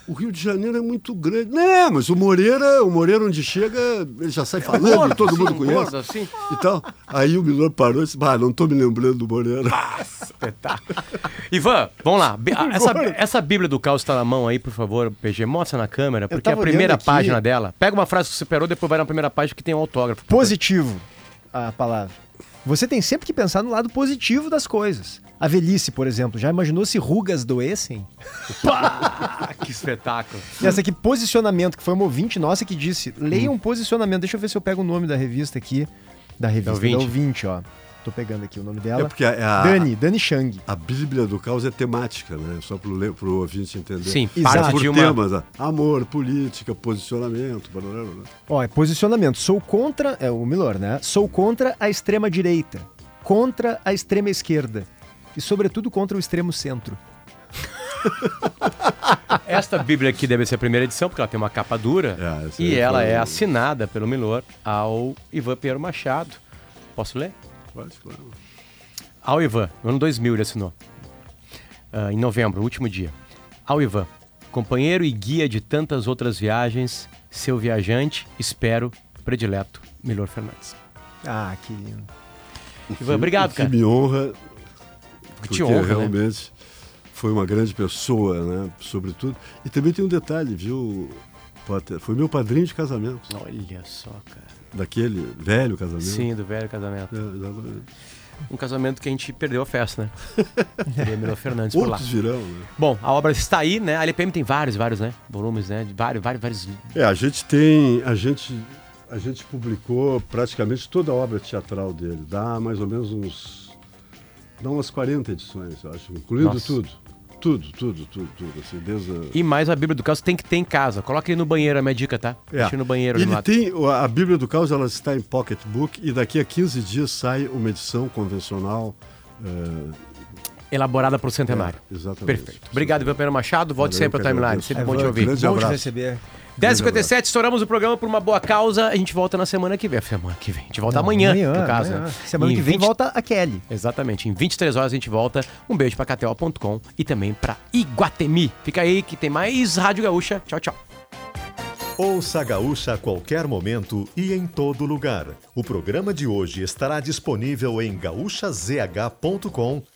o Rio de Janeiro é muito grande. Não, mas o Moreira, o Moreira onde chega, ele já sai falando, gordo, todo mundo conhece. gordo, assim. E tal. Aí o Milor parou e disse, ah, não tô me lembrando do Moreira. Espetáculo. Ivan, vamos lá. Ah, Essa, essa Bíblia do caos está na mão aí, por favor, PG. Mostra na câmera, porque é a primeira página dela. Pega uma frase que você superou, depois vai na primeira página que tem um autógrafo. Positivo, a palavra. Você tem sempre que pensar no lado positivo das coisas. A velhice, por exemplo, já imaginou se rugas doessem? Ah, que espetáculo. E essa aqui, posicionamento, que foi uma ouvinte nossa que disse: leia um posicionamento. Deixa eu ver se eu pego o nome da revista aqui. Da revista, da ouvinte. ouvinte, ó. Tô pegando aqui o nome dela. É porque a, a, Dani, Dani Chang. a Bíblia do caos é temática, né? Só pro, pro ouvinte entender. Sim, Exato. parte Por de uma... temas, ah, amor, política, posicionamento, blá, blá, blá. Ó, é posicionamento. Sou contra. É o Milor, né? Sou contra a extrema direita. Contra a extrema esquerda. E, sobretudo, contra o extremo centro. Esta Bíblia aqui deve ser a primeira edição, porque ela tem uma capa dura. É, e ela foi- é assinada pelo Milor ao Ivan Pinheiro Machado. Posso ler? Pode, claro. Ao Ivan, no ano 2000 ele assinou. Ah, em novembro, último dia. Ao Ivan, companheiro e guia de tantas outras viagens, seu viajante, espero, predileto, Milor Fernandes. Ah, que lindo. Ivan, obrigado, O cara. Que me honra, Que porque te honra, né? realmente foi uma grande pessoa, né? Sobretudo. E também tem um detalhe, viu, Potter? Foi meu padrinho de casamento, Olha só, cara. Daquele velho casamento. Sim, do velho casamento. É. Um casamento que a gente perdeu a festa, né? Milor Fernandes por lá. Virão, né? Bom, a obra está aí, né? A LPM tem vários, vários, né? Volumes, né? De vários, vários, vários. É, a gente tem. A gente, a gente publicou praticamente toda a obra teatral dele. Dá mais ou menos uns. Dá umas 40 edições, eu acho, incluindo Nossa. tudo. Tudo, tudo, tudo, tudo. Assim, desde a... E mais a Bíblia do Caos tem que ter em casa. Coloca ele no banheiro, é a minha dica, tá? É. Deixa no banheiro Ele no tem a Bíblia do Caos, ela está em pocketbook e daqui a 15 dias sai uma edição convencional. eh, Elaborada pro centenário. é, exatamente. Perfeito. Obrigado, Ivan Pedro Machado. Volte Valeu, sempre ao timeline. Sempre É, bom te ouvir. grande Bom te abraço. receber. 10h57, estouramos o programa por uma boa causa. A gente volta na semana que vem. Semana que vem. A gente volta amanhã, no caso. amanhã. né? Semana Em que vem 20 volta a Kelly. Exatamente. Em 23 horas a gente volta. Um beijo pra KTO.com e também pra Iguatemi. Fica aí que tem mais Rádio Gaúcha. Tchau, tchau. Ouça a Gaúcha a qualquer momento e em todo lugar. O programa de hoje estará disponível em gaúchazh.com